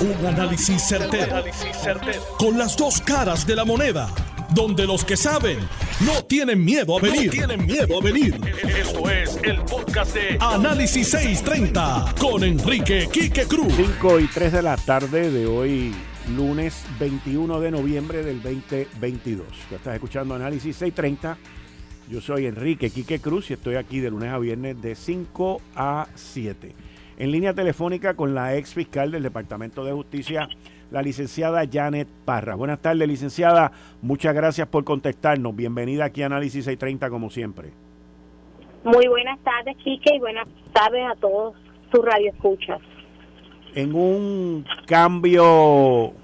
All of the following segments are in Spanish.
Un análisis certero, Con las dos caras de la moneda. Donde los que saben no tienen miedo a venir. tienen miedo a venir. Esto es el podcast de Análisis 630 con Enrique Quique Cruz. 5 y 3 de la tarde de hoy, lunes 21 de noviembre del 2022. Tú estás escuchando Análisis 630. Yo soy Enrique Quique Cruz y estoy aquí de lunes a viernes de 5 a 7 en línea telefónica con la ex fiscal del Departamento de Justicia, la licenciada Janet Parra. Buenas tardes, licenciada. Muchas gracias por contestarnos. Bienvenida aquí a Análisis 630, como siempre. Muy buenas tardes, Quique, y buenas tardes a todos sus radioescuchas. En un cambio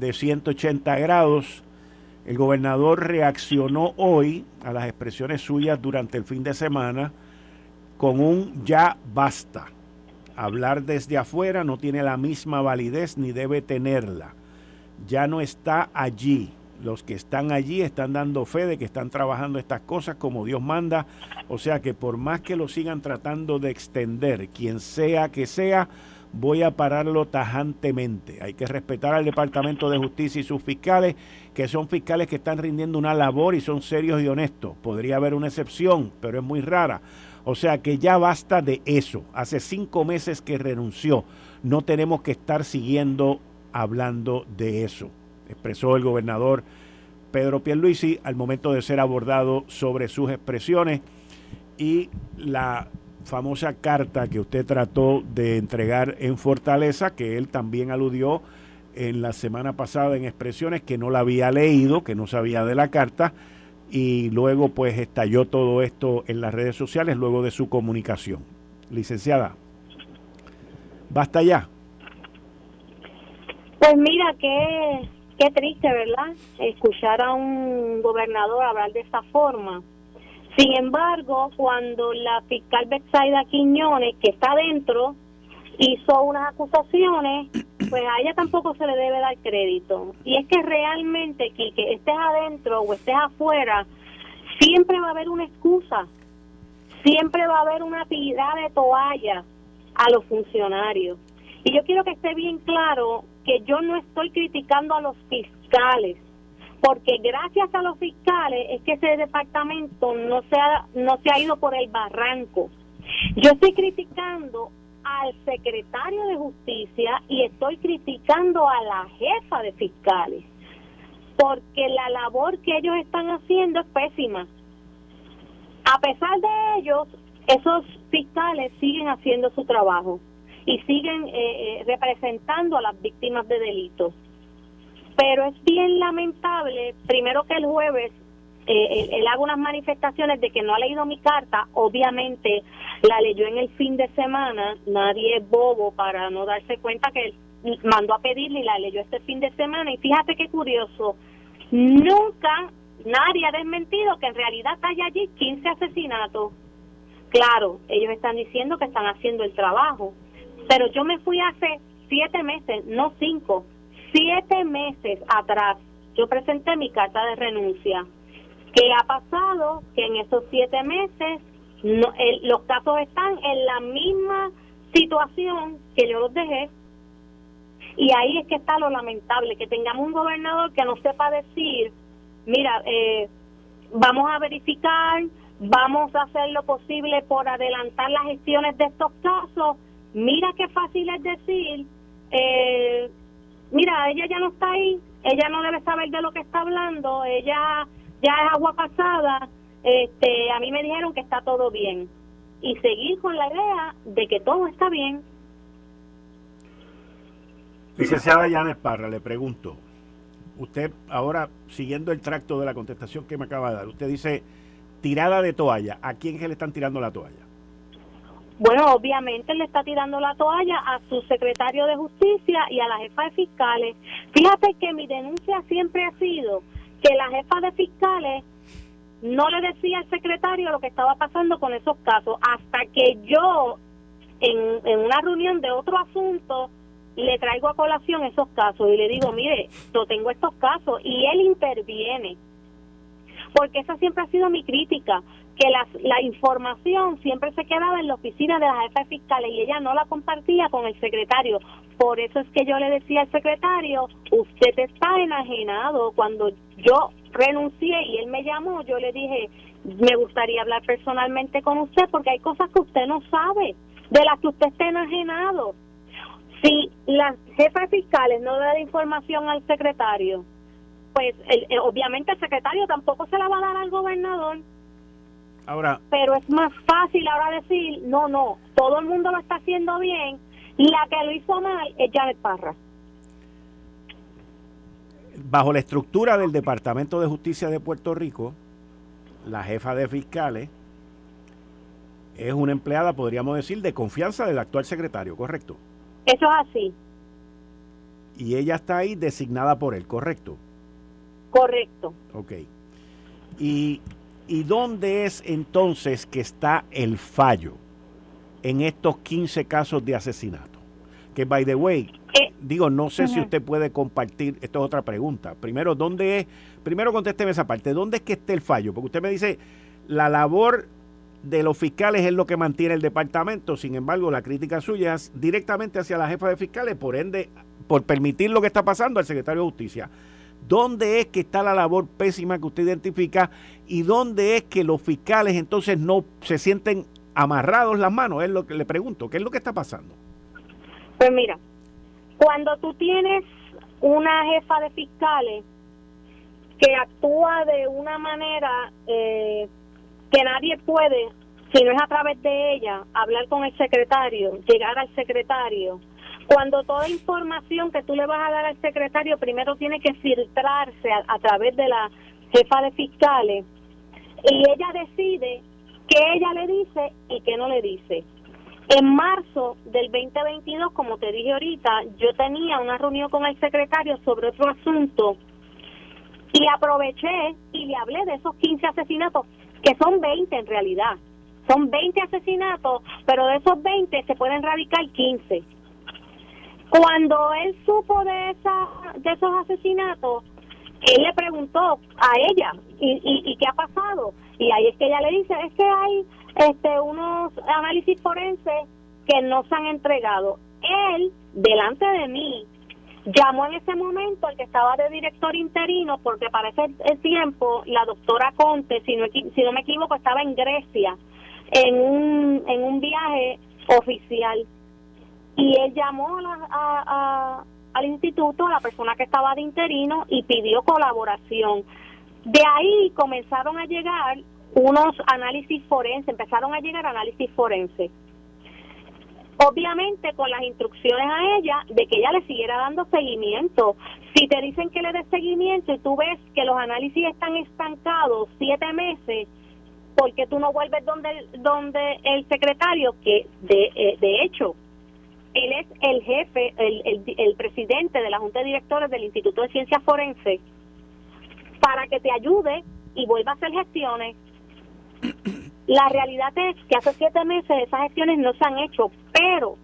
de 180 grados, el gobernador reaccionó hoy a las expresiones suyas durante el fin de semana con un ya basta hablar desde afuera no tiene la misma validez ni debe tenerla. Ya no está allí. Los que están allí están dando fe de que están trabajando estas cosas como Dios manda. O sea que por más que lo sigan tratando de extender, quien sea que sea, voy a pararlo tajantemente. Hay que respetar al Departamento de Justicia y sus fiscales, que son fiscales que están rindiendo una labor y son serios y honestos. Podría haber una excepción, pero es muy rara. O sea que ya basta de eso. Hace cinco meses que renunció. No tenemos que estar siguiendo hablando de eso, expresó el gobernador Pedro Pierluisi al momento de ser abordado sobre sus expresiones y la famosa carta que usted trató de entregar en Fortaleza, que él también aludió en la semana pasada en expresiones que no la había leído, que no sabía de la carta, y luego pues estalló todo esto en las redes sociales luego de su comunicación. Licenciada, basta ya. Pues mira, qué, qué triste, ¿verdad? Escuchar a un gobernador hablar de esa forma. Sin embargo, cuando la fiscal Betsaida Quiñones, que está adentro, hizo unas acusaciones, pues a ella tampoco se le debe dar crédito. Y es que realmente, que estés adentro o estés afuera, siempre va a haber una excusa, siempre va a haber una tirada de toalla a los funcionarios. Y yo quiero que esté bien claro que yo no estoy criticando a los fiscales, porque gracias a los fiscales es que ese departamento no se ha, no se ha ido por el barranco. Yo estoy criticando al secretario de justicia y estoy criticando a la jefa de fiscales, porque la labor que ellos están haciendo es pésima. A pesar de ellos, esos fiscales siguen haciendo su trabajo y siguen eh, eh, representando a las víctimas de delitos. Pero es bien lamentable, primero que el jueves eh, él, haga unas manifestaciones de que no ha leído mi carta, obviamente la leyó en el fin de semana, nadie es bobo para no darse cuenta que él mandó a pedirle y la leyó este fin de semana y fíjate qué curioso, nunca nadie ha desmentido que en realidad hay allí 15 asesinatos. Claro, ellos están diciendo que están haciendo el trabajo, pero yo me fui hace siete meses, no cinco, siete meses atrás, yo presenté mi carta de renuncia ¿Qué ha pasado? Que en esos siete meses no, los casos están en la misma situación que yo los dejé. Y ahí es que está lo lamentable, que tengamos un gobernador que no sepa decir, mira, eh, vamos a verificar, vamos a hacer lo posible por adelantar las gestiones de estos casos. Mira qué fácil es decir, eh, mira, ella ya no está ahí, ella no debe saber de lo que está hablando, ella ya es agua pasada, este, a mí me dijeron que está todo bien y seguir con la idea de que todo está bien. Licenciada Yanes Parra, le pregunto, usted ahora siguiendo el tracto de la contestación que me acaba de dar, usted dice tirada de toalla, ¿a quién que le están tirando la toalla? Bueno, obviamente le está tirando la toalla a su secretario de justicia y a la jefa de fiscales. Fíjate que mi denuncia siempre ha sido que la jefa de fiscales no le decía al secretario lo que estaba pasando con esos casos hasta que yo en, en una reunión de otro asunto le traigo a colación esos casos y le digo, mire, yo tengo estos casos y él interviene. Porque esa siempre ha sido mi crítica, que la, la información siempre se quedaba en la oficina de la jefa fiscal y ella no la compartía con el secretario. Por eso es que yo le decía al secretario, usted está enajenado. Cuando yo renuncié y él me llamó, yo le dije, me gustaría hablar personalmente con usted porque hay cosas que usted no sabe, de las que usted está enajenado. Si las jefas fiscales no dan información al secretario, pues eh, obviamente el secretario tampoco se la va a dar al gobernador. Ahora, pero es más fácil ahora decir, no, no, todo el mundo lo está haciendo bien, la que lo hizo mal es Janet Parra. Bajo la estructura del Departamento de Justicia de Puerto Rico, la jefa de fiscales es una empleada, podríamos decir, de confianza del actual secretario, ¿correcto? Eso es así. Y ella está ahí designada por él, ¿correcto? Correcto. Ok. ¿Y, ¿Y dónde es entonces que está el fallo en estos 15 casos de asesinato? Que, by the way, eh, digo, no sé si usted puede compartir, esto es otra pregunta. Primero, ¿dónde es? Primero contésteme esa parte, ¿dónde es que esté el fallo? Porque usted me dice, la labor de los fiscales es lo que mantiene el departamento, sin embargo, la crítica suya es directamente hacia la jefa de fiscales, por ende, por permitir lo que está pasando al secretario de Justicia. ¿Dónde es que está la labor pésima que usted identifica y dónde es que los fiscales entonces no se sienten amarrados las manos? Es lo que le pregunto, ¿qué es lo que está pasando? Pues mira, cuando tú tienes una jefa de fiscales que actúa de una manera eh, que nadie puede, si no es a través de ella, hablar con el secretario, llegar al secretario, cuando toda información que tú le vas a dar al secretario primero tiene que filtrarse a, través de la jefa de fiscales y ella decide qué ella le dice y qué no le dice. En marzo del 2022, como te dije ahorita, yo tenía una reunión con el secretario sobre otro asunto y aproveché y le hablé de esos 15 asesinatos, que son 20 en realidad. Son 20 asesinatos, pero de esos 20 se pueden radicar 15. Cuando él supo de, esa, de esos asesinatos, él le preguntó a ella, ¿y, y, qué ha pasado? Y ahí es que ella le dice, es que hay este unos análisis forenses que no se han entregado. Él, delante de mí, llamó en ese momento al que estaba de director interino, porque para ese tiempo la doctora Conte, si no, si no me equivoco, estaba en Grecia en un, en un viaje oficial y él llamó a, al instituto, a la persona que estaba de interino, y pidió colaboración. De ahí comenzaron a llegar unos análisis forenses, empezaron a llegar análisis forenses. Obviamente con las instrucciones a ella de que ella le siguiera dando seguimiento. Si te dicen que le des seguimiento y tú ves que los análisis están estancados siete meses, ¿por qué tú no vuelves donde, donde el secretario, que de, eh, de hecho él es el jefe, el, el, presidente de la Junta de Directores del Instituto de Ciencias Forenses, para que te ayude y vuelva a hacer gestiones. La realidad es que hace siete meses esas gestiones no se han hecho, pero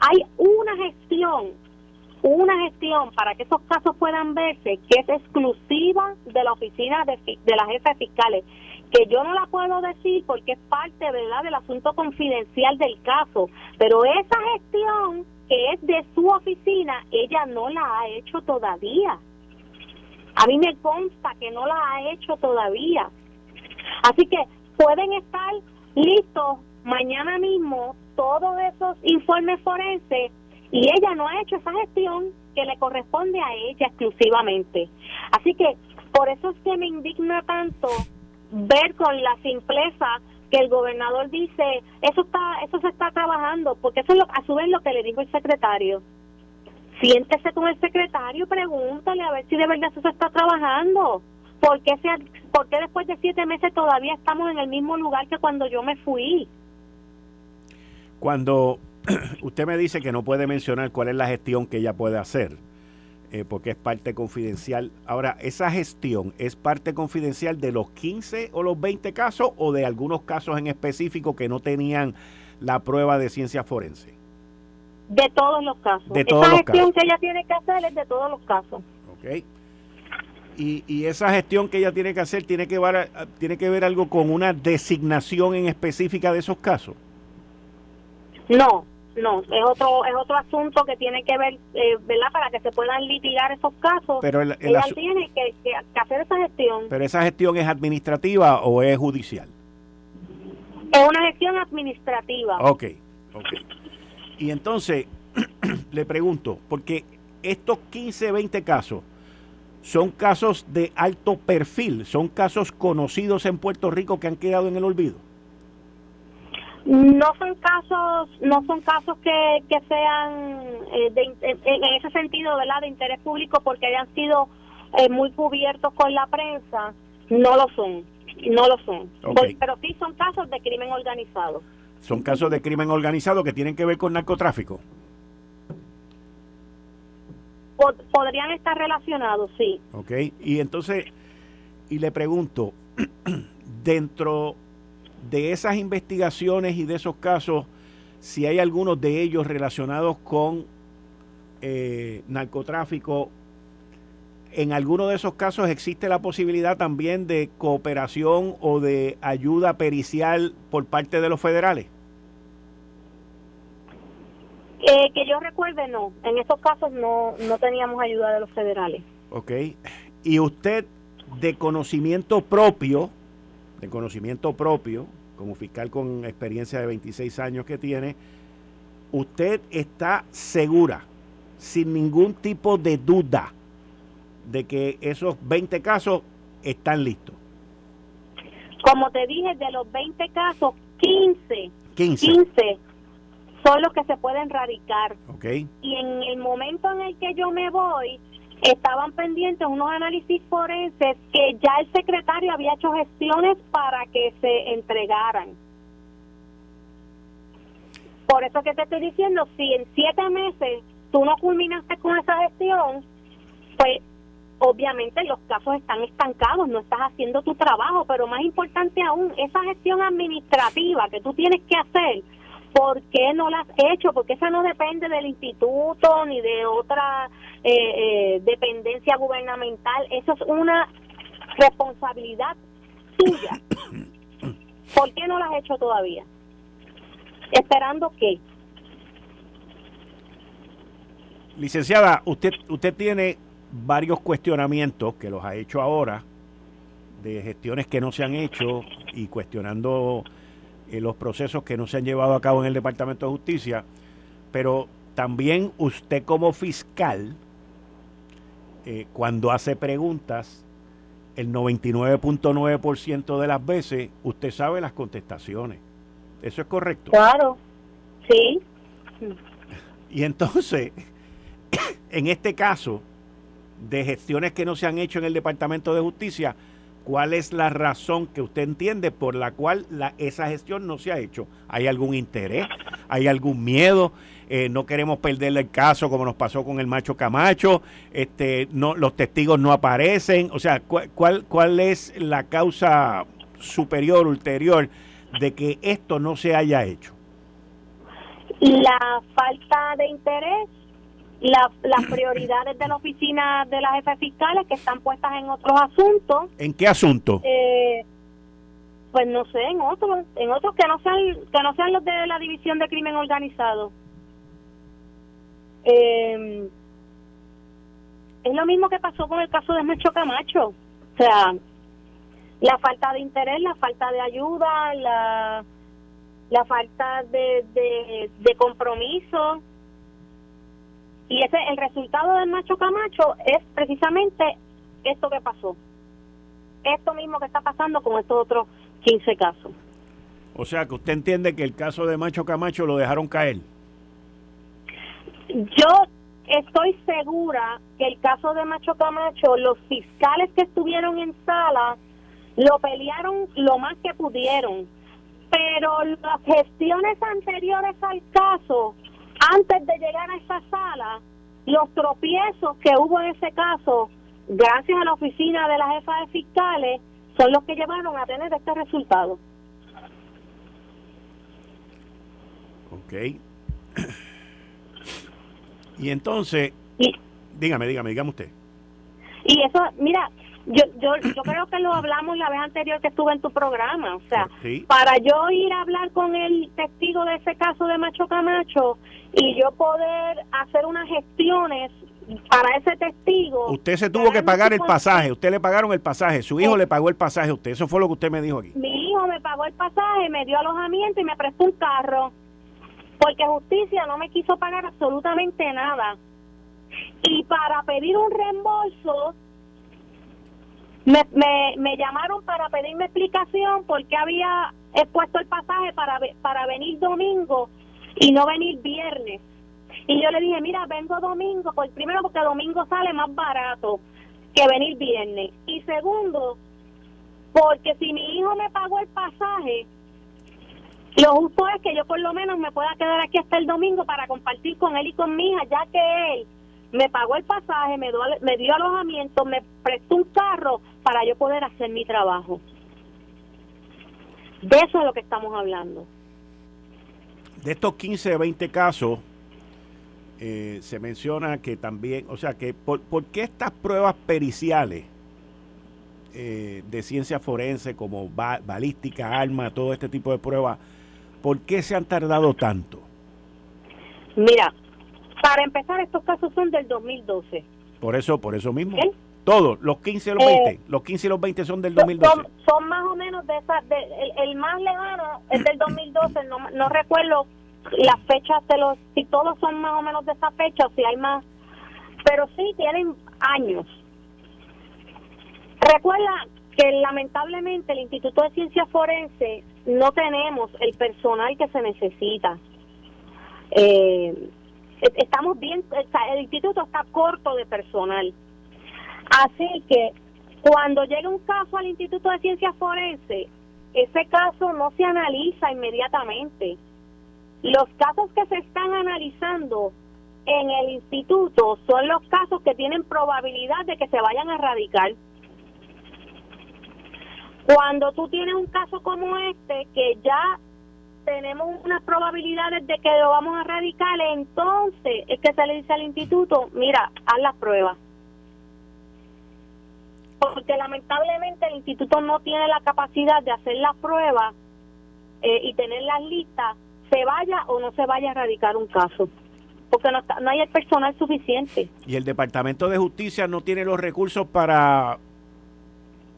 hay una gestión, una gestión para que esos casos puedan verse que es exclusiva de la oficina de, de la jefa de fiscales que yo no la puedo decir porque es parte, ¿verdad?, del asunto confidencial del caso, pero esa gestión que es de su oficina, ella no la ha hecho todavía. A mí me consta que no la ha hecho todavía. Así que pueden estar listos mañana mismo todos esos informes forenses y ella no ha hecho esa gestión que le corresponde a ella exclusivamente. Así que por eso es que me indigna tanto ver con la simpleza que el gobernador dice, eso está eso se está trabajando, porque eso es lo, a su vez lo que le dijo el secretario. Siéntese con el secretario, pregúntale a ver si de verdad eso se está trabajando. ¿Por qué, se, ¿Por qué después de siete meses todavía estamos en el mismo lugar que cuando yo me fui? Cuando usted me dice que no puede mencionar cuál es la gestión que ella puede hacer, eh, porque es parte confidencial. Ahora, ¿esa gestión es parte confidencial de los 15 o los 20 casos o de algunos casos en específico que no tenían la prueba de ciencia forense? De todos los casos. De Esa gestión que ella tiene que hacer es de todos los casos. Ok. Y, y, esa gestión que ella tiene que hacer tiene que, ver, tiene que ver algo con una designación en específica de esos casos. No, no, es otro es otro asunto que tiene que ver, eh, ¿verdad? Para que se puedan litigar esos casos. Pero ella tiene que, hacer esa gestión. Pero esa gestión es administrativa o es judicial. Es una gestión administrativa. Ok, ok. Y entonces le pregunto, porque estos 15, 20 casos son casos de alto perfil, son casos conocidos en Puerto Rico que han quedado en el olvido. No son casos, no son casos que, que sean eh, en, ese sentido, ¿verdad? De interés público porque hayan sido eh, muy cubiertos con la prensa. No lo son, no lo son. pero sí son casos de crimen organizado. Son casos de crimen organizado que tienen que ver con narcotráfico. podrían estar relacionados, sí. Ok, y entonces, y le pregunto, dentro de esas investigaciones y de esos casos, si hay algunos de ellos relacionados con eh, narcotráfico, en alguno de esos casos existe la posibilidad también de cooperación o de ayuda pericial por parte de los federales. Eh, que yo recuerde, no. En estos casos no, no teníamos ayuda de los federales. Ok. ¿Y usted, de conocimiento propio, de conocimiento propio, como fiscal con experiencia de 26 años que tiene, usted está segura, sin ningún tipo de duda, de que esos 20 casos están listos. Como te dije, de los 20 casos, 15, 15. 15 son los que se pueden radicar. Okay. Y en el momento en el que yo me voy, estaban pendientes unos análisis forenses que ya el secretario había hecho gestiones para que se entregaran. Por eso que te estoy diciendo, si en siete meses tú no culminaste con esa gestión, pues obviamente los casos están estancados, no estás haciendo tu trabajo, pero más importante aún, esa gestión administrativa que tú tienes que hacer, ¿por qué no la has hecho? Porque esa no depende del instituto ni de otra eh, eh, dependencia gubernamental, eso es una responsabilidad tuya. ¿Por qué no la has hecho todavía? ¿Esperando qué? Licenciada, usted, usted tiene varios cuestionamientos que los ha hecho ahora de gestiones que no se han hecho y cuestionando eh, los procesos que no se han llevado a cabo en el Departamento de Justicia, pero también usted como fiscal, eh, cuando hace preguntas, el 99.9% de las veces usted sabe las contestaciones. ¿Eso es correcto? Claro, sí. Y entonces, en este caso de gestiones que no se han hecho en el Departamento de Justicia, ¿Cuál es la razón que usted entiende por la cual la, esa gestión no se ha hecho? ¿Hay algún interés? ¿Hay algún miedo? Eh, no queremos perderle el caso como nos pasó con el macho Camacho, este, no, los testigos no aparecen, o sea, ¿cuál, cuál es la causa superior, ulterior de que esto no se haya hecho? La falta de interés las prioridades de la oficina de las jefes fiscales que están puestas en otros asuntos. ¿En qué asunto? Eh, pues no sé, en otros, en otros que no sean que no sean los de la división de crimen organizado. Eh, es lo mismo que pasó con el caso de Macho Camacho, o sea, la falta de interés, la falta de ayuda, la la falta de, de, de compromiso y ese el resultado del macho Camacho es precisamente esto que pasó. Esto mismo que está pasando con estos otros 15 casos. O sea, que usted entiende que el caso de Macho Camacho lo dejaron caer. Yo estoy segura que el caso de Macho Camacho, los fiscales que estuvieron en sala lo pelearon lo más que pudieron, pero las gestiones anteriores al caso antes de llegar a esa sala, los tropiezos que hubo en ese caso, gracias a la oficina de la jefa de fiscales, son los que llevaron a tener este resultado. Ok. Y entonces, dígame, dígame, dígame usted. Y eso, mira, yo, yo, yo creo que lo hablamos la vez anterior que estuve en tu programa. O sea, para yo ir a hablar con el testigo de ese caso de Macho Camacho y yo poder hacer unas gestiones para ese testigo. Usted se tuvo que pagar el pasaje, usted le pagaron el pasaje, su hijo le pagó el pasaje a usted, eso fue lo que usted me dijo aquí. Mi hijo me pagó el pasaje, me dio alojamiento y me prestó un carro, porque justicia no me quiso pagar absolutamente nada. Y para pedir un reembolso, me, me, me llamaron para pedirme explicación porque había expuesto el pasaje para, para venir domingo y no venir viernes. Y yo le dije, mira, vengo domingo, pues primero porque domingo sale más barato que venir viernes. Y segundo, porque si mi hijo me pagó el pasaje, lo justo es que yo por lo menos me pueda quedar aquí hasta el domingo para compartir con él y con mi hija, ya que él me pagó el pasaje, me dio, me dio alojamiento, me prestó un carro para yo poder hacer mi trabajo. De eso es lo que estamos hablando. De estos 15, 20 casos, eh, se menciona que también, o sea, que por, qué estas pruebas periciales eh, de ciencia forense como balística, arma, todo este tipo de pruebas, ¿por qué se han tardado tanto? Mira, para empezar, estos casos son del 2012. Por eso, por eso mismo. Todos, los 15 y los 20. Eh, los 15 y los 20 son del 2012. Son, más o menos de esa. el, más lejano es del 2012. No, no recuerdo las fechas de los, si todos son más o menos de esa fecha o si hay más, pero sí tienen años. Recuerda que lamentablemente el Instituto de Ciencias Forense no tenemos el personal que se necesita. Eh, estamos bien, el instituto está corto de personal. Así que cuando llega un caso al Instituto de Ciencias Forense, ese caso no se analiza inmediatamente los casos que se están analizando en el instituto son los casos que tienen probabilidad de que se vayan a erradicar. Cuando tú tienes un caso como este, que ya tenemos unas probabilidades de que lo vamos a erradicar, entonces es que se le dice al instituto, mira, haz las pruebas. Porque lamentablemente el instituto no tiene la capacidad de hacer las pruebas eh, y tener las listas se vaya o no se vaya a erradicar un caso porque no, no hay el personal suficiente. Y el Departamento de Justicia no tiene los recursos para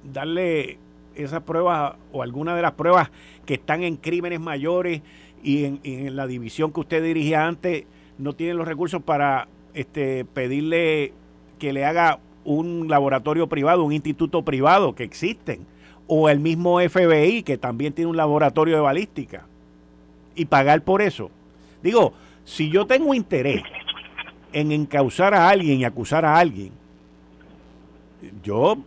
darle esas pruebas o alguna de las pruebas que están en crímenes mayores y en, la división que usted dirigía antes, no tiene los recursos para este pedirle que le haga un laboratorio privado, un instituto privado que existen, o el mismo FBI que también tiene un laboratorio de balística y pagar por eso. Digo, si yo tengo interés en encauzar a alguien y acusar a alguien, yo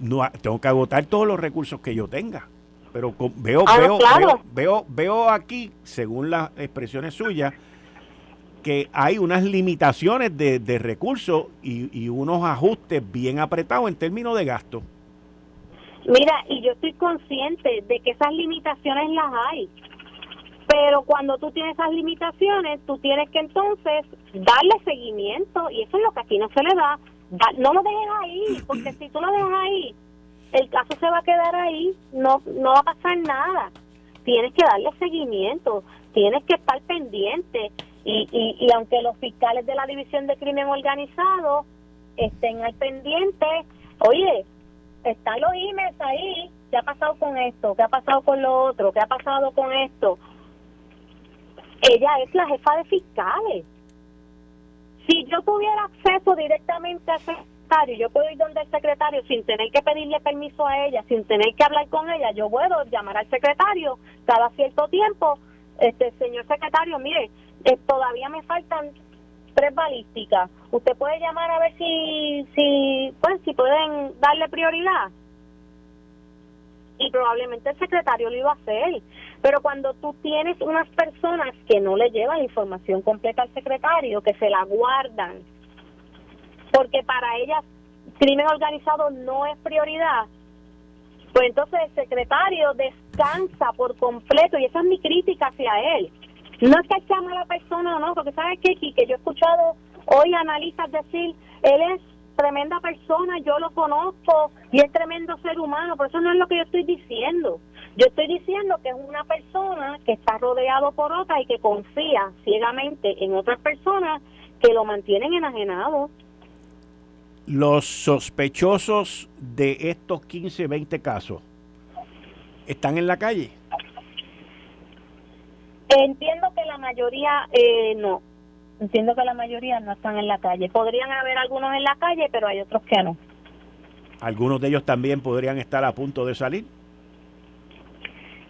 no tengo que agotar todos los recursos que yo tenga. Pero veo, ah, veo, veo, veo, aquí, según las expresiones suyas, que hay unas limitaciones de, de recursos y, y, unos ajustes bien apretados en términos de gasto. Mira, y yo estoy consciente de que esas limitaciones las hay. Pero cuando tú tienes esas limitaciones, tú tienes que entonces darle seguimiento y eso es lo que aquí no se le da. No lo dejes ahí, porque si tú lo dejas ahí, el caso se va a quedar ahí, no, no va a pasar nada. Tienes que darle seguimiento, tienes que estar pendiente. Y, y, y aunque los fiscales de la División de Crimen Organizado estén al pendiente, oye, están los emails ahí, ¿qué ha pasado con esto? ¿Qué ha pasado con lo otro? ¿Qué ha pasado con esto? ella es la jefa de fiscales. Si yo tuviera acceso directamente al secretario, yo puedo ir donde el secretario sin tener que pedirle permiso a ella, sin tener que hablar con ella, yo puedo llamar al secretario cada cierto tiempo, este señor secretario, mire, eh, todavía me faltan tres balísticas. Usted puede llamar a ver si, si, pues, si pueden darle prioridad y probablemente el secretario lo iba a hacer. Pero cuando tú tienes unas personas que no le llevan información completa al secretario, que se la guardan, porque para ellas crimen organizado no es prioridad, pues entonces el secretario descansa por completo y esa es mi crítica hacia él. No es que llama a la persona o no, porque sabes qué, que yo he escuchado hoy analistas decir, él es tremenda persona, yo lo conozco y es tremendo ser humano, pero eso no es lo que yo estoy diciendo. Yo estoy diciendo que es una persona que está rodeado por otra y que confía ciegamente en otras personas que lo mantienen enajenado. Los sospechosos de estos 15, 20 casos están en la calle. Entiendo que la mayoría eh, no. Entiendo que la mayoría no están en la calle. Podrían haber algunos en la calle, pero hay otros que no. ¿Algunos de ellos también podrían estar a punto de salir?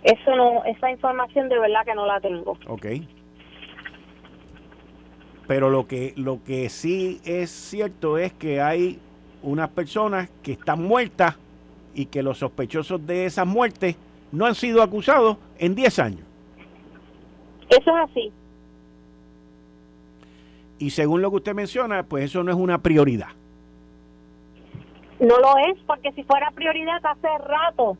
Eso no, esa información de verdad que no la tengo. Ok. Pero lo que, lo que sí es cierto es que hay unas personas que están muertas y que los sospechosos de esas muertes no han sido acusados en 10 años. Eso es así. Y según lo que usted menciona, pues eso no es una prioridad. No lo es, porque si fuera prioridad hace rato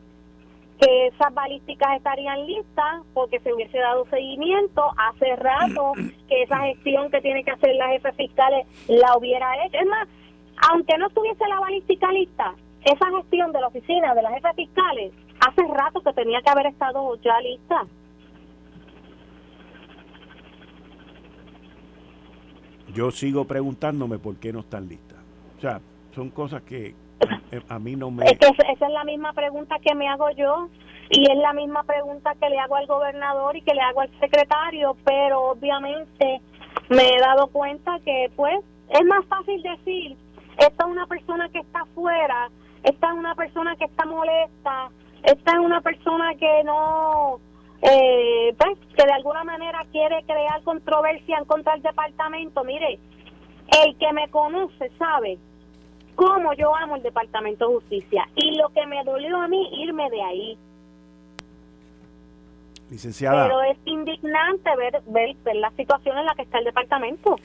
que esas balísticas estarían listas porque se hubiese dado seguimiento hace rato que esa gestión que tiene que hacer la jefe fiscales la hubiera hecho. Es más, aunque no estuviese la balística lista, esa gestión de la oficina de la jefe fiscales hace rato que tenía que haber estado ya lista. yo sigo preguntándome por qué no están listas. O sea, son cosas que a mí no me... Esa es la misma pregunta que me hago yo y es la misma pregunta que le hago al gobernador y que le hago al secretario, pero obviamente me he dado cuenta que pues es más fácil decir, esta es una persona que está afuera, esta es una persona que está molesta, esta es una persona que no eh, pues, que de alguna manera quiere crear controversia en contra del departamento. Mire, el que me conoce sabe cómo yo amo el Departamento de Justicia y lo que me dolió a mí irme de ahí. Licenciada. Pero es indignante ver, ver, ver la situación en la que está el departamento.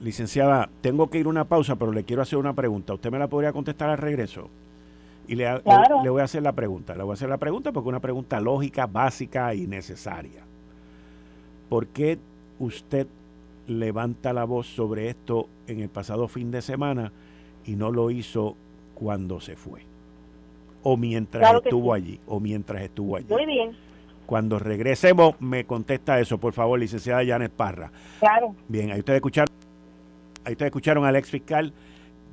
Licenciada, tengo que ir a una pausa, pero le quiero hacer una pregunta. ¿Usted me la podría contestar al regreso? Y le, le, voy a hacer la pregunta. Le voy a hacer la pregunta porque es una pregunta lógica, básica y necesaria. ¿Por qué usted levanta la voz sobre esto en el pasado fin de semana y no lo hizo cuando se fue? O mientras estuvo allí, o mientras estuvo allí. Muy bien. Cuando regresemos, me contesta eso, por favor, licenciada Janet Parra. Claro. Bien, ahí ustedes escucharon, ahí ustedes escucharon al ex fiscal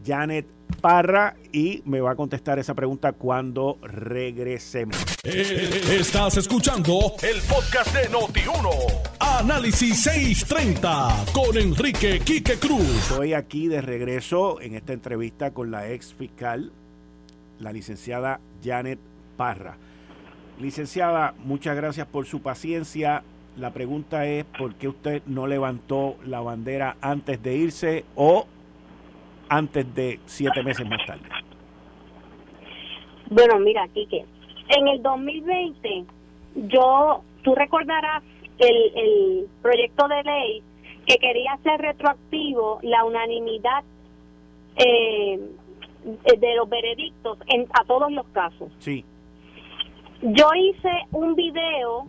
Janet Parra y me va a contestar esa pregunta cuando regresemos. Eh, estás escuchando el podcast de Noti1. Análisis 630 con Enrique Quique Cruz. Estoy aquí de regreso en esta entrevista con la ex fiscal, la licenciada Janet Parra. Licenciada, muchas gracias por su paciencia. La pregunta es por qué usted no levantó la bandera antes de irse o antes de siete meses más tarde? Bueno, mira, Quique, en el 2020, yo, tú recordarás el, el proyecto de ley que quería hacer retroactivo la unanimidad eh, de los veredictos en, a todos los casos. Sí. Yo hice un video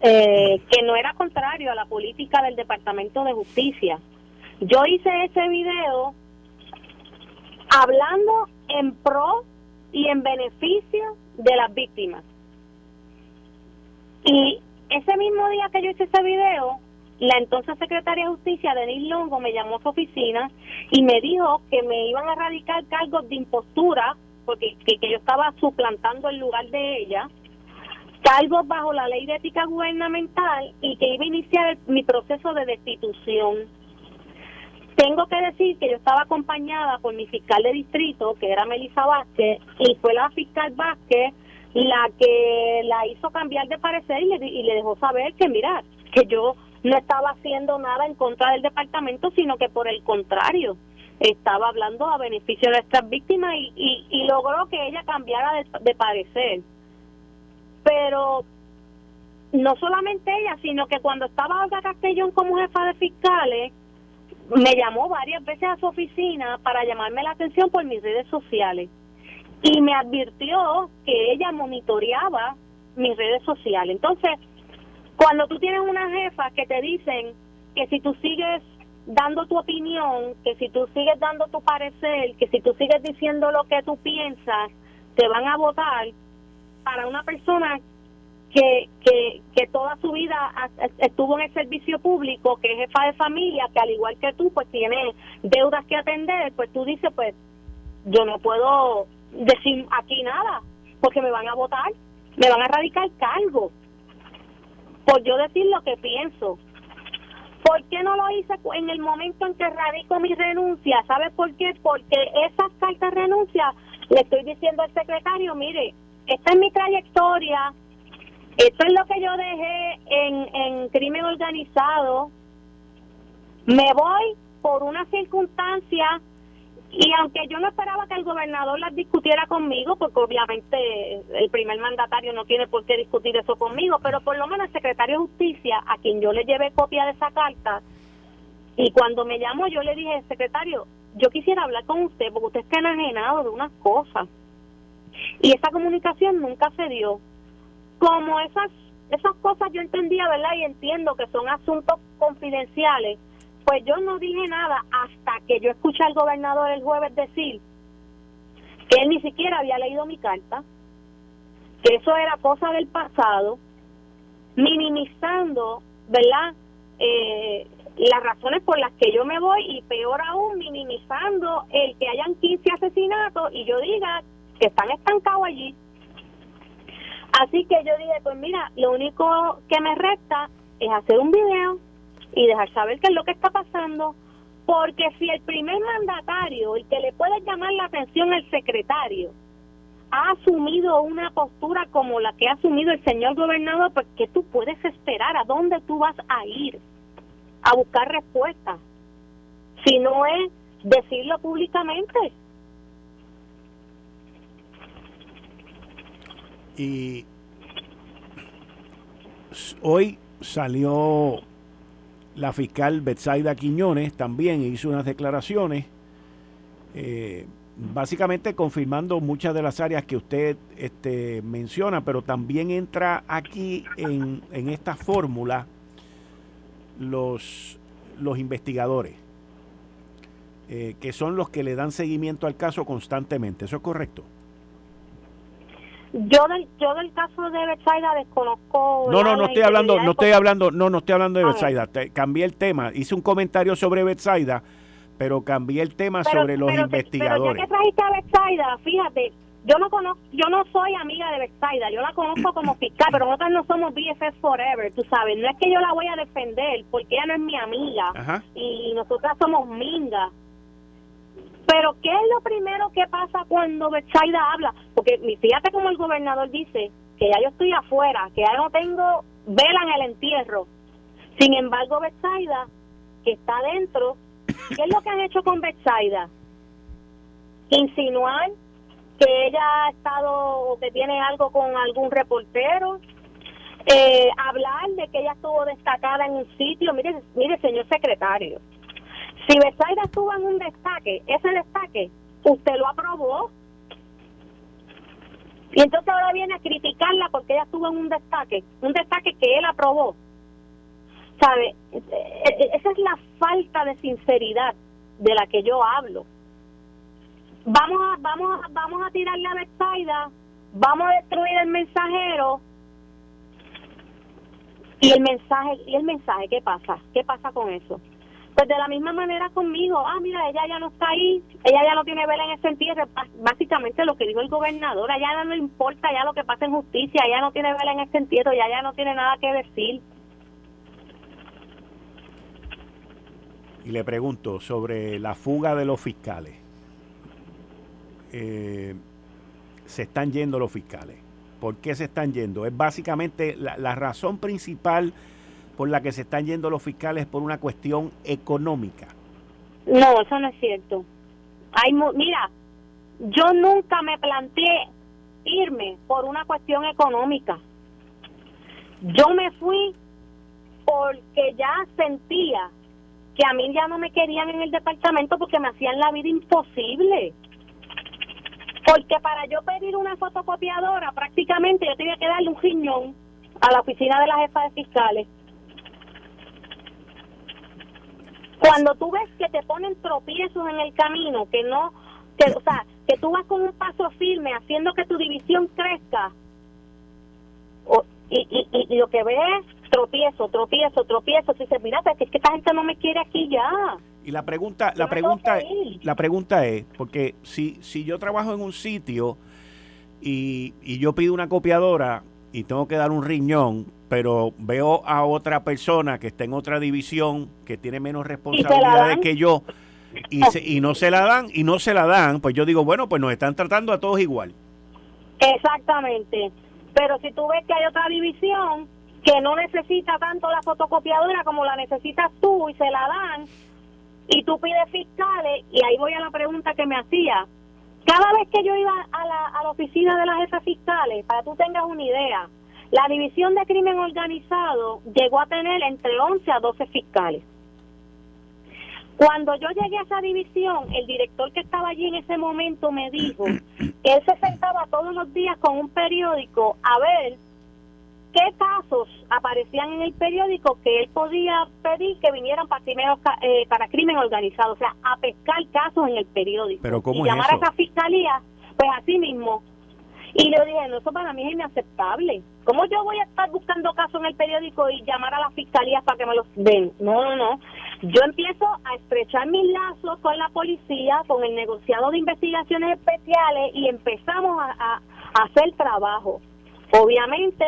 eh, que no era contrario a la política del Departamento de Justicia. Yo hice ese video hablando en pro y en beneficio de las víctimas. Y ese mismo día que yo hice ese video, la entonces secretaria de Justicia, Denise Longo, me llamó a su oficina y me dijo que me iban a radicar cargos de impostura, porque que, yo estaba suplantando el lugar de ella, cargos bajo la ley de ética gubernamental y que iba a iniciar mi proceso de destitución. Tengo que decir que yo estaba acompañada por mi fiscal de distrito, que era Melissa Vázquez, y fue la fiscal Vázquez la que la hizo cambiar de parecer y le, le dejó saber que, mira, que yo no estaba haciendo nada en contra del departamento, sino que por el contrario, estaba hablando a beneficio de nuestras víctimas y, y, logró que ella cambiara de, de parecer. Pero no solamente ella, sino que cuando estaba Olga Castellón como jefa de fiscales, me llamó varias veces a su oficina para llamarme la atención por mis redes sociales y me advirtió que ella monitoreaba mis redes sociales. Entonces, cuando tú tienes una jefa que te dicen que si tú sigues dando tu opinión, que si tú sigues dando tu parecer, que si tú sigues diciendo lo que tú piensas, te van a votar para una persona que, que, que toda su vida estuvo en el servicio público, que es jefa de familia, que al igual que tú, pues tiene deudas que atender, pues tú dices, pues yo no puedo decir aquí nada, porque me van a votar, me van a radicar cargo, por yo decir lo que pienso. ¿Por qué no lo hice en el momento en que radico mi renuncia? ¿Sabes por qué? Porque esas cartas de renuncia le estoy diciendo al secretario, mire, esta es mi trayectoria, esto es lo que yo dejé en, en crimen organizado, me voy por una circunstancia y aunque yo no esperaba que el gobernador las discutiera conmigo, porque obviamente el primer mandatario no tiene por qué discutir eso conmigo, pero por lo menos el secretario de Justicia, a quien yo le llevé copia de esa carta, y cuando me llamó yo le dije, secretario, yo quisiera hablar con usted porque usted está enajenado de unas cosas. Y esa comunicación nunca se dio. Como esas, esas cosas yo entendía, ¿verdad? Y entiendo que son asuntos confidenciales pues yo no dije nada hasta que yo escuché al gobernador el jueves decir que él ni siquiera había leído mi carta, que eso era cosa del pasado, minimizando, ¿verdad? Eh, las razones por las que yo me voy y peor aún minimizando el que hayan 15 asesinatos y yo diga que están estancados allí. Así que yo dije, pues mira, lo único que me resta es hacer un video y dejar saber qué es lo que está pasando, porque si el primer mandatario, y que le puede llamar la atención el secretario, ha asumido una postura como la que ha asumido el señor gobernador, pues ¿qué tú puedes esperar? ¿A dónde tú vas a ir a buscar respuestas? Si no es decirlo públicamente. Y hoy salió la fiscal Betsaida Quiñones también hizo unas declaraciones, eh, básicamente confirmando muchas de las áreas que usted este, menciona, pero también entra aquí en, esta fórmula los, los investigadores, eh, que son los que le dan seguimiento al caso constantemente. ¿Eso es correcto? Yo del, yo del caso de Betsaida desconozco. No, no, no estoy hablando, no estoy hablando, no, no estoy hablando de Betsaida. cambié el tema. Hice un comentario sobre Betsaida, pero cambié el tema sobre los investigadores. Pero ya que trajiste a Betsaida, fíjate, yo no conozco, yo no soy amiga de Betsaida, yo la conozco como fiscal, pero nosotros no somos BFF forever, tú sabes. No es que yo la voy a defender, porque ella no es mi amiga y nosotras somos mingas pero ¿qué es lo primero que pasa cuando Betsaida habla? Porque fíjate como el gobernador dice que ya yo estoy afuera, que ya no tengo vela en el entierro. Sin embargo, Betsaida, que está adentro, ¿qué es lo que han hecho con Betsaida? Insinuar que ella ha estado o que tiene algo con algún reportero, eh, hablar de que ella estuvo destacada en un sitio. Mire, mire, señor secretario, si Besaida estuvo en un destaque, ese destaque, usted lo aprobó. Y entonces ahora viene a criticarla porque ella estuvo en un destaque, un destaque que él aprobó. ¿Sabe? E, e, esa es la falta de sinceridad de la que yo hablo. Vamos a, vamos a, vamos a tirarle a Besaida, vamos a destruir el mensajero. Y el mensaje, y el mensaje, ¿qué pasa? ¿Qué pasa con eso? Pues de la misma manera conmigo, ah, mira, ella ya no está ahí, ella ya no tiene vela en ese entierro, básicamente lo que dijo el gobernador, allá no importa ya lo que pasa en justicia, ella no tiene vela en ese entierro, ya ya no tiene nada que decir. Y le pregunto sobre la fuga de los fiscales. Eh, se están yendo los fiscales. ¿Por qué se están yendo? Es básicamente la razón principal por la que se están yendo los fiscales por una cuestión económica. No, eso no es cierto. Hay, mira, yo nunca me planteé irme por una cuestión económica. Yo me fui porque ya sentía que a mí ya no me querían en el departamento porque me hacían la vida imposible. Porque para yo pedir una fotocopiadora, prácticamente yo tenía que darle un riñón a la oficina de la jefa de fiscales. Cuando tú ves que te ponen tropiezos en el camino, que no, que, o sea, que tú vas con un paso firme haciendo que tu división crezca, y, y, y, lo que ves es tropiezo, tropiezo, tropiezo. Si se mira, es que esta gente no me quiere aquí ya. Y la pregunta, la pregunta, la pregunta es, porque si, si yo trabajo en un sitio y, y yo pido una copiadora y tengo que dar un riñón, pero veo a otra persona que está en otra división que tiene menos responsabilidades que yo y, y no se la dan y no se la dan, pues yo digo, bueno, pues nos están tratando a todos igual. Exactamente. Pero si tú ves que hay otra división que no necesita tanto la fotocopiadora como la necesitas tú y se la dan, y tú pides fiscales, y ahí voy a la pregunta que me hacía. Cada vez que yo iba a la, a la oficina de las jefas fiscales, para que tú tengas una idea, la división de crimen organizado llegó a tener entre 11 a 12 fiscales. Cuando yo llegué a esa división, el director que estaba allí en ese momento me dijo que él se sentaba todos los días con un periódico a ver qué casos aparecían en el periódico que él podía pedir que vinieran para, eh, para crimen organizado, o sea, a pescar casos en el periódico. Pero ¿cómo y llamar a esa fiscalía, pues así mismo. Y le dije, no, eso para mí es inaceptable. ¿Cómo yo voy a estar buscando casos en el periódico y llamar a la fiscalía para que me los den? No, no, no. Yo empiezo a estrechar mis lazos con la policía, con el negociado de investigaciones especiales y empezamos a, hacer trabajo. Obviamente,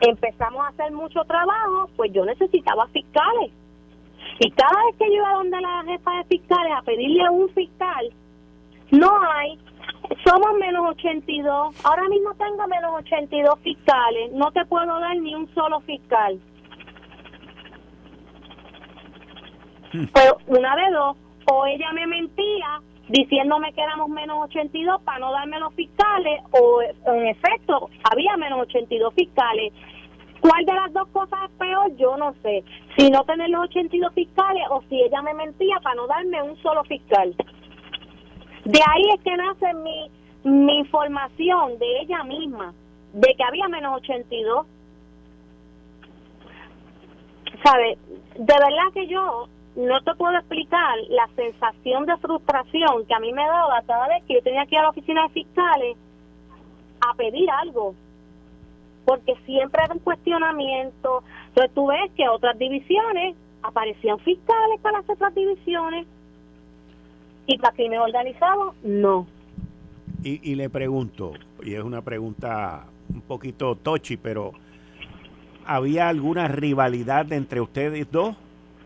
empezamos a hacer mucho trabajo, pues yo necesitaba fiscales. Y cada vez que yo iba donde la jefa de fiscales a pedirle a un fiscal, no hay, somos menos 82. Ahora mismo tengo menos 82 fiscales. No te puedo dar ni un solo fiscal. Hmm. Pero una de dos, o ella me mentía diciéndome que éramos menos 82 para no darme los fiscales, o en efecto había menos 82 fiscales. ¿Cuál de las dos cosas es peor? Yo no sé. Si no tener los 82 fiscales o si ella me mentía para no darme un solo fiscal. De ahí es que nace mi, mi información de ella misma, de que había menos 82. ¿Sabes? De verdad que yo no te puedo explicar la sensación de frustración que a mí me daba cada vez que yo tenía que ir a la oficina de fiscales a pedir algo. Porque siempre era un cuestionamiento. Entonces tú ves que otras divisiones aparecían fiscales para las otras divisiones y para crimen organizado, no. Y, y le pregunto, y es una pregunta un poquito tochi, pero ¿había alguna rivalidad entre ustedes dos?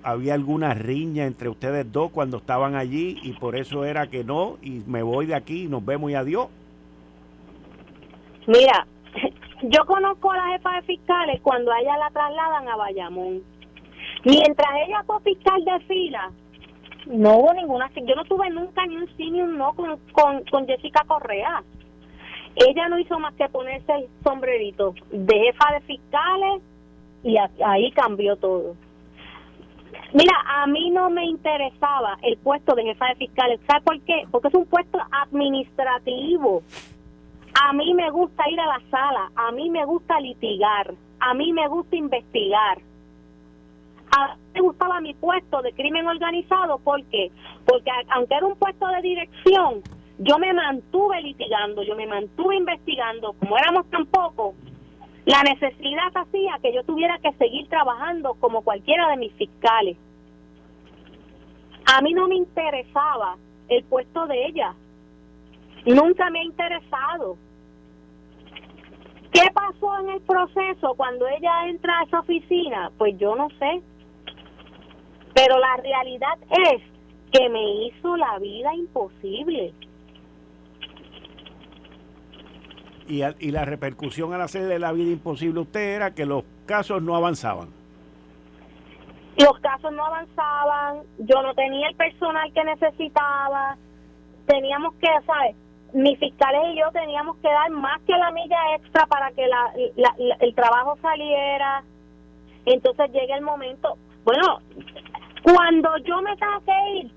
¿Había alguna riña entre ustedes dos cuando estaban allí y por eso era que no y me voy de aquí y nos vemos y adiós? Mira, yo conozco a la jefa de fiscales cuando a ella la trasladan a Bayamón. Mientras ella fue fiscal de fila, no hubo ninguna, yo no tuve nunca ni un sí ni un no con, con, Jessica Correa. Ella no hizo más que ponerse el sombrerito de jefa de fiscales y ahí cambió todo. Mira, a mí no me interesaba el puesto de jefa de fiscales. ¿Sabes por qué? Porque es un puesto administrativo. A mí me gusta ir a la sala, a mí me gusta litigar, a mí me gusta investigar a mí me gustaba mi puesto de crimen organizado porque porque aunque era un puesto de dirección yo me mantuve litigando yo me mantuve investigando como éramos tan pocos la necesidad hacía que yo tuviera que seguir trabajando como cualquiera de mis fiscales a mí no me interesaba el puesto de ella nunca me ha interesado ¿Qué pasó en el proceso cuando ella entra a esa oficina? Pues yo no sé. Pero la realidad es que me hizo la vida imposible. Y, y la repercusión al hacerle la vida imposible a usted era que los casos no avanzaban. Los casos no avanzaban, yo no tenía el personal que necesitaba, teníamos que, ¿sabes? Mis fiscales y yo teníamos que dar más que la milla extra para que la, el trabajo saliera. Entonces llega el momento, bueno, cuando yo me ir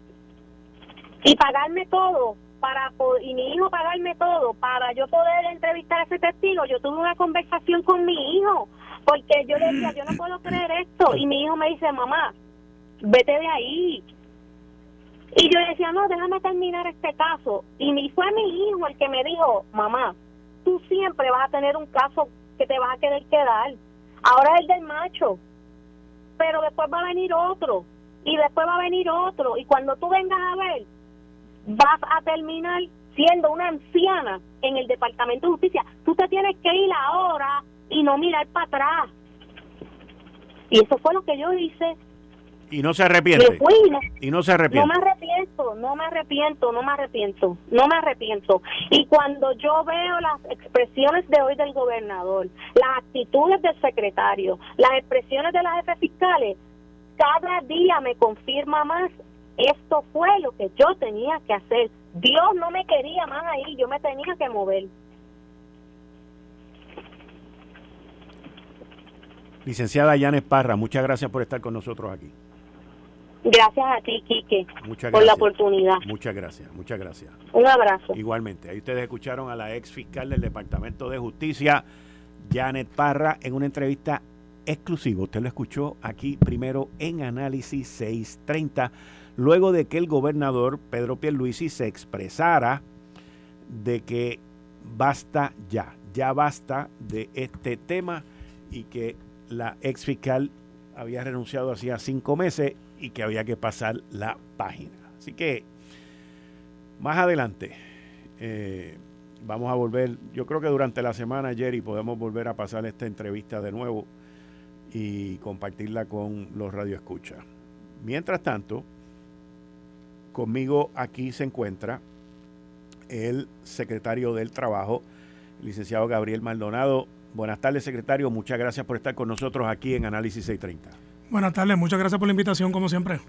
y pagarme todo, para y mi hijo pagarme todo, para yo poder entrevistar a ese testigo, yo tuve una conversación con mi hijo, porque yo le decía, yo no puedo creer esto, y mi hijo me dice, mamá, vete de ahí, Y yo decía, no, déjame terminar este caso. Y fue mi hijo el que me dijo, mamá, tú siempre vas a tener un caso que te vas a querer quedar. Ahora es el del macho, pero después va a venir otro, y después va a venir otro, y cuando tú vengas a ver, vas a terminar siendo una anciana en el Departamento de Justicia. Tú te tienes que ir ahora y no mirar para atrás. Y eso fue lo que yo hice y no se arrepiente. y no se arrepiente. No me arrepiento, no me arrepiento, no me arrepiento, no me arrepiento. Y cuando yo veo las expresiones de hoy del gobernador, las actitudes del secretario, las expresiones de las jefes fiscales, cada día me confirma más esto fue lo que yo tenía que hacer. Dios no me quería más ahí, yo me tenía que mover. Licenciada Yanes Parra, muchas gracias por estar con nosotros aquí. Gracias a ti, Quique, por la oportunidad. Muchas gracias, muchas gracias. Un abrazo. Igualmente, ahí ustedes escucharon a la ex fiscal del Departamento de Justicia, Janet Parra, en una entrevista exclusiva. Usted lo escuchó aquí primero en Análisis 630, luego de que el gobernador Pedro Pierluisi se expresara de que basta ya, ya basta de este tema y que la ex fiscal había renunciado hacía cinco meses y que había que pasar la página. Así que más adelante eh, vamos a volver, yo creo que durante la semana, Jerry, podemos volver a pasar esta entrevista de nuevo y compartirla con los radioescuchas. Mientras tanto, conmigo aquí se encuentra el secretario del Trabajo, el licenciado Gabriel Maldonado. Buenas tardes, secretario. Muchas gracias por estar con nosotros aquí en Análisis 630. Buenas tardes, muchas gracias por la invitación, como siempre.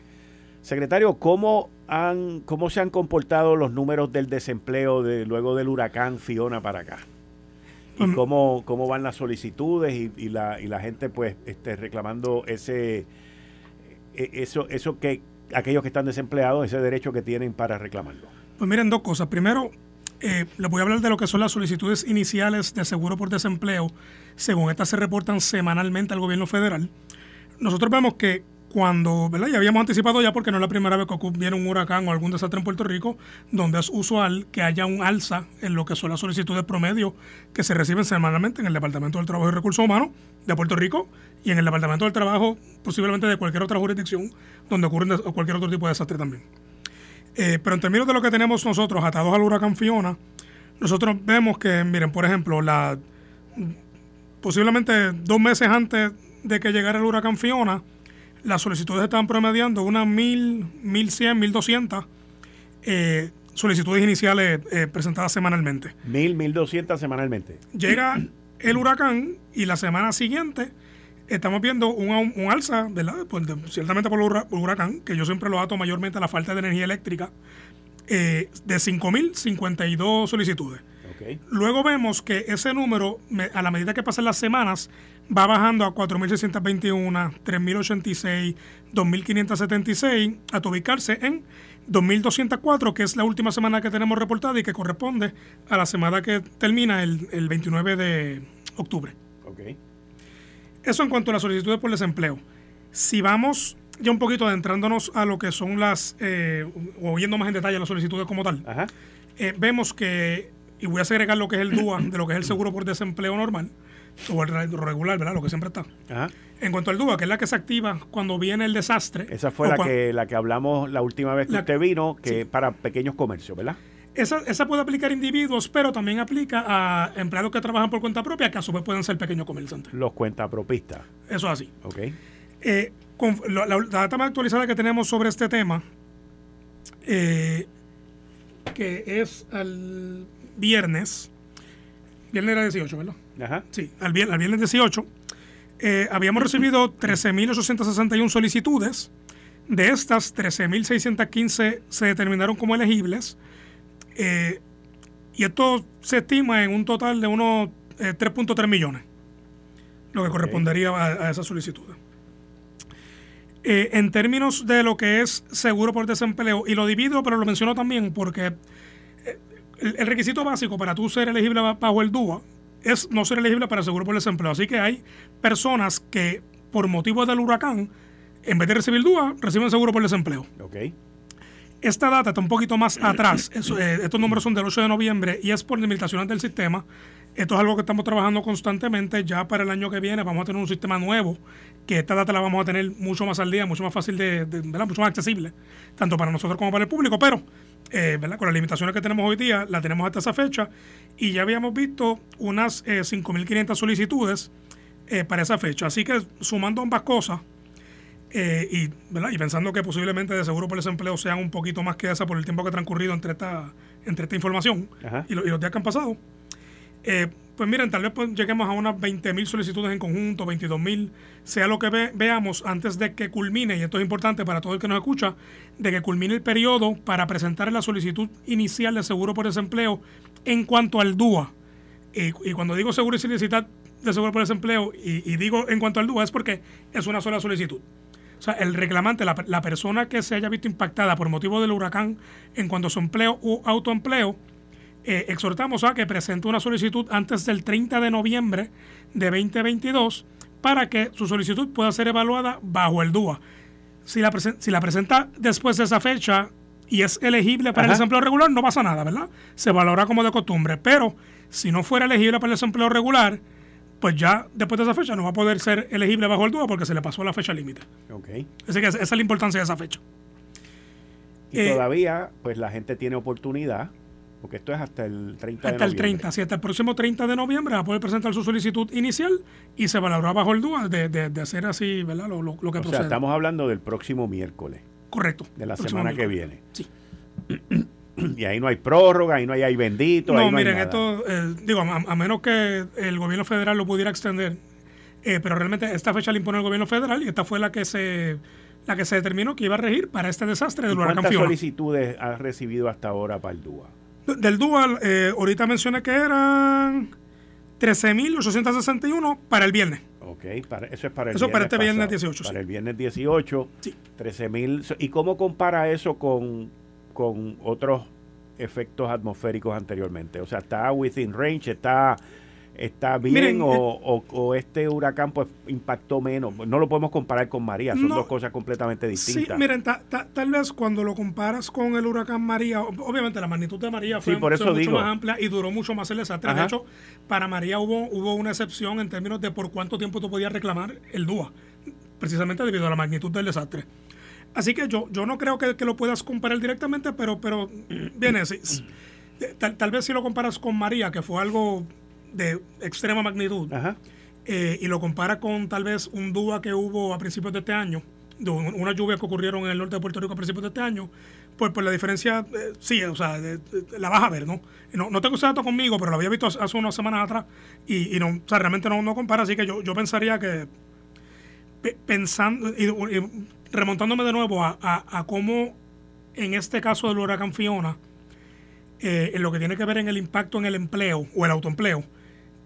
Secretario, ¿cómo, han, cómo se han comportado los números del desempleo de, luego del huracán Fiona para acá? ¿Y cómo, cómo van las solicitudes y, la, y la gente pues este, reclamando ese e, eso, eso que aquellos que están desempleados, ese derecho que tienen para reclamarlo? Pues miren, dos cosas. Primero, eh, les voy a hablar de lo que son las solicitudes iniciales de seguro por desempleo. Según estas se reportan semanalmente al gobierno federal nosotros vemos que cuando, ¿verdad? Ya habíamos anticipado ya porque no es la primera vez que viene un huracán o algún desastre en Puerto Rico, donde es usual que haya un alza en lo que son las solicitudes promedio que se reciben semanalmente en el Departamento del Trabajo y Recursos Humanos de Puerto Rico y en el Departamento del Trabajo posiblemente de cualquier otra jurisdicción donde ocurre cualquier otro tipo de desastre también. Eh, pero en términos de lo que tenemos nosotros atados al huracán Fiona, nosotros vemos que, miren, por ejemplo, la posiblemente dos meses antes de que llegara el huracán Fiona, las solicitudes estaban promediando unas 1.000, 1.100, 1.200 eh, solicitudes iniciales eh, presentadas semanalmente. 1.000, 1.200 semanalmente. Llega el huracán y la semana siguiente estamos viendo un, un alza, ¿verdad? Pues ciertamente por el huracán, que yo siempre lo ato mayormente a la falta de energía eléctrica, eh, de 5.052 solicitudes. Luego vemos que ese número, a la medida que pasan las semanas, va bajando a 4.621, 3.086, 2.576, hasta ubicarse en 2.204, que es la última semana que tenemos reportada y que corresponde a la semana que termina el, 29 de octubre. Okay. Eso en cuanto a las solicitudes por desempleo. Si vamos ya un poquito adentrándonos a lo que son las, eh, o viendo más en detalle las solicitudes como tal, eh, vemos que, y voy a segregar lo que es el DUA de lo que es el seguro por desempleo normal, o el regular, ¿verdad? Lo que siempre está. En cuanto al DUA, que es la que se activa cuando viene el desastre. Esa fue la que, la que hablamos la última vez que usted vino, que para pequeños comercios, ¿verdad? Esa, esa puede aplicar a individuos, pero también aplica a empleados que trabajan por cuenta propia, que a su vez pueden ser pequeños comerciantes. Los cuentapropistas. Eso es así. Ok. Eh, la, data más actualizada que tenemos sobre este tema, eh, que es el viernes, viernes era 18, ¿verdad? Ajá. Sí, al viernes, viernes 18, eh, habíamos recibido 13.861 solicitudes. De estas, 13.615 se determinaron como elegibles. Eh, y esto se estima en un total de unos 3.3 millones, lo que correspondería a, a esas solicitudes. Eh, en términos de lo que es seguro por desempleo, y lo divido, pero lo menciono también porque eh, el, requisito básico para tú ser elegible bajo el DUA es no ser elegible para seguro por desempleo. Así que hay personas que, por motivo del huracán, en vez de recibir DUA, reciben seguro por desempleo. Ok. Esta data está un poquito más atrás. Eh, estos números son del 8 de noviembre y es por limitaciones del sistema. Esto es algo que estamos trabajando constantemente. Ya para el año que viene vamos a tener un sistema nuevo, que esta data la vamos a tener mucho más al día, mucho más fácil de, ¿verdad? mucho más accesible, tanto para nosotros como para el público. Pero, eh, ¿verdad? con las limitaciones que tenemos hoy día, la tenemos hasta esa fecha. Y ya habíamos visto unas 5.500 solicitudes para esa fecha. Así que sumando ambas cosas, eh, y, y pensando que posiblemente de seguro por desempleo sean un poquito más que esa por el tiempo que ha transcurrido entre esta, entre esta información y, los días que han pasado, eh, pues miren, tal vez pues lleguemos a unas 20.000 solicitudes en conjunto, 22.000, sea lo que veamos antes de que culmine, y esto es importante para todo el que nos escucha, de que culmine el periodo para presentar la solicitud inicial de seguro por desempleo en cuanto al DUA. y cuando digo seguro y solicitar de seguro por desempleo, y, digo en cuanto al DUA, es porque es una sola solicitud. O sea, el reclamante, la, persona que se haya visto impactada por motivo del huracán en cuanto a su empleo u autoempleo, eh, exhortamos a que presente una solicitud antes del 30 de noviembre de 2022 para que su solicitud pueda ser evaluada bajo el DUA. Si la, si la presenta después de esa fecha y es elegible para el desempleo regular, no pasa nada, ¿verdad? Se valora como de costumbre. Pero si no fuera elegible para el desempleo regular, pues ya después de esa fecha no va a poder ser elegible bajo el DUA porque se le pasó la fecha límite. Ok. Así que esa es la importancia de esa fecha. Y eh, todavía, pues la gente tiene oportunidad, porque esto es hasta el 30 de noviembre. Hasta el 30, sí, hasta el próximo 30 de noviembre va a poder presentar su solicitud inicial y se valorará bajo el DUA de, de, hacer así, ¿verdad? Lo, lo, que o sea, estamos hablando del próximo miércoles. Correcto. De la semana que viene. Sí. y ahí no hay prórroga, ahí no hay ahí bendito. No, miren, esto, eh, digo, a, menos que el gobierno federal lo pudiera extender, eh, pero realmente esta fecha la impone el gobierno federal y esta fue la que se la que se determinó que iba a regir para este desastre del huracán ¿Cuántas solicitudes has recibido hasta ahora para el DUA? Del DUA, eh, ahorita mencioné que eran 13.861 para el viernes. Ok, para, eso es para el eso para este viernes 18. Para el viernes 18, sí. 13.000. ¿Y cómo compara eso con con otros efectos atmosféricos anteriormente. O sea, está within range, está está bien o, o, este huracán pues impactó menos. No lo podemos comparar con María, son dos cosas completamente distintas. Sí, miren, tal vez cuando lo comparas con el huracán María, obviamente la magnitud de María fue, mucho más amplia y duró mucho más el desastre. De hecho, para María hubo, hubo una excepción en términos de por cuánto tiempo tú podías reclamar el DUA, precisamente debido a la magnitud del desastre. Así que yo, yo no creo que, lo puedas comparar directamente, pero, pero viene, tal, tal, vez si lo comparas con María, que fue algo de extrema magnitud, eh, y lo compara con tal vez un DUA que hubo a principios de este año, de una lluvia que ocurrieron en el norte de Puerto Rico a principios de este año, pues, pues la diferencia, eh, sí, o sea, la vas a ver, ¿no? ¿no? No tengo ese dato conmigo, pero lo había visto hace unas semanas atrás y, no, o sea, realmente no, no compara, así que yo, yo pensaría que pensando, y, remontándome de nuevo a, cómo en este caso del huracán Fiona, eh, en lo que tiene que ver en el impacto en el empleo o el autoempleo,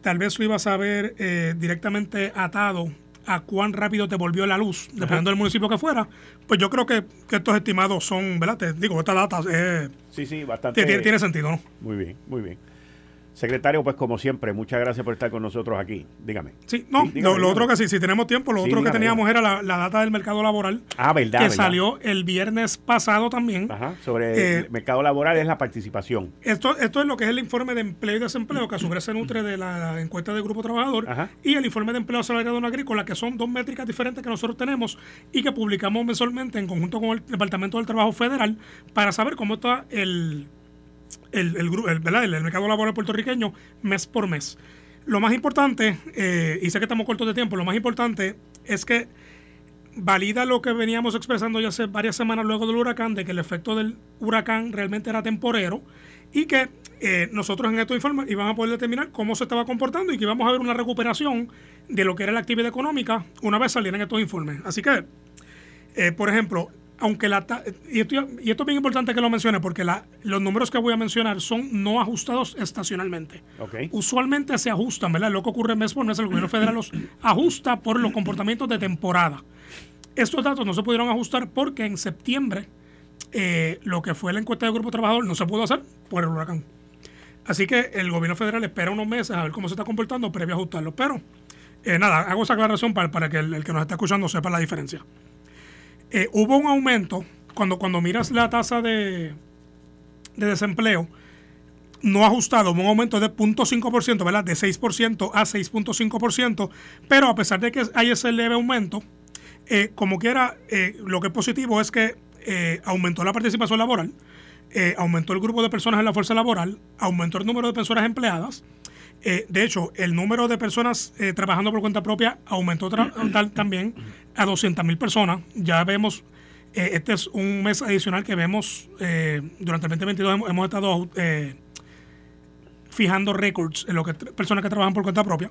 tal vez lo ibas a ver eh, directamente atado a cuán rápido te volvió la luz, dependiendo del municipio que fuera, pues yo creo que, estos estimados son, ¿verdad? Te digo, esta data eh, sí, sí, bastante, tiene, tiene sentido, ¿no? Muy bien, muy bien. Secretario, pues como siempre, muchas gracias por estar con nosotros aquí. Dígame. Sí, no, lo, otro que sí, si tenemos tiempo, lo otro que teníamos era la, data del mercado laboral. Ah, verdad. Que salió el viernes pasado también. Ajá, sobre eh, el mercado laboral es la participación. Esto, esto es lo que es el informe de empleo y desempleo, que a su vez se nutre de la encuesta del Grupo Trabajador, y el informe de empleo asalariado en agrícola, que son dos métricas diferentes que nosotros tenemos y que publicamos mensualmente en conjunto con el Departamento del Trabajo Federal para saber cómo está el el, el, el, mercado laboral puertorriqueño mes por mes. Lo más importante, eh, y sé que estamos cortos de tiempo, lo más importante es que valida lo que veníamos expresando ya hace varias semanas luego del huracán, de que el efecto del huracán realmente era temporero y que eh, nosotros en estos informes íbamos a poder determinar cómo se estaba comportando y que íbamos a ver una recuperación de lo que era la actividad económica una vez salieran estos informes. Así que, eh, por ejemplo, aunque la y esto, y esto es bien importante que lo mencione porque la, los números que voy a mencionar son no ajustados estacionalmente. Usualmente se ajustan, ¿verdad? Lo que ocurre mes por mes, el gobierno federal los ajusta por los comportamientos de temporada. Estos datos no se pudieron ajustar porque en septiembre eh, lo que fue la encuesta del grupo trabajador no se pudo hacer por el huracán. Así que el gobierno federal espera unos meses a ver cómo se está comportando previo a ajustarlo. Pero eh, nada, hago esa aclaración para, para que el, el que nos está escuchando sepa la diferencia. Eh, hubo un aumento cuando, cuando miras la tasa de, de desempleo, no ajustado, un aumento de 0.5%, ¿verdad? De 6% a 6.5%, pero a pesar de que hay ese leve aumento, eh, como quiera, eh, lo que es positivo es que eh, aumentó la participación laboral, aumentó el grupo de personas en la fuerza laboral, aumentó el número de personas empleadas. de hecho, el número de personas trabajando por cuenta propia aumentó también a 200.000 personas. Ya vemos, este es un mes adicional que vemos, durante el 2022 hemos, estado fijando récords en lo que personas que trabajan por cuenta propia.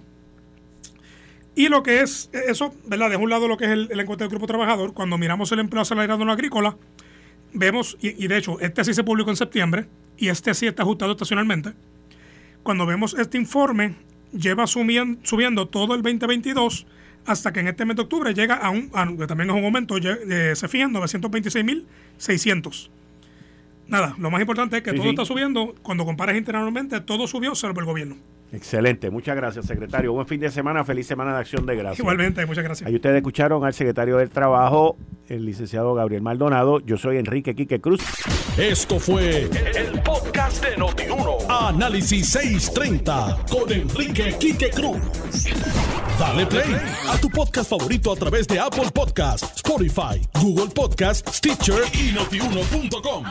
Y lo que es eso, ¿verdad? De un lado lo que es el, encuentro del grupo trabajador, cuando miramos el empleo asalariado en la agrícola, vemos, y, de hecho, este sí se publicó en septiembre, y este sí está ajustado estacionalmente. Cuando vemos este informe, lleva subiendo todo el 2022 hasta que en este mes de octubre llega a un, que también es un aumento, eh, se fijan 926.600 nada, lo más importante es que todo está subiendo. Cuando comparas internamente, todo subió, salvo el gobierno. Excelente, muchas gracias, secretario. Buen fin de semana, feliz semana de acción de gracias. Igualmente, muchas gracias. Ahí ustedes escucharon al secretario del Trabajo, el licenciado Gabriel Maldonado. Yo soy Enrique Quique Cruz. Esto fue el, podcast de Notiuno. Análisis 630 con Enrique Quique Cruz. Dale play a tu podcast favorito a través de Apple Podcasts, Spotify, Google Podcasts, Stitcher y notiuno.com.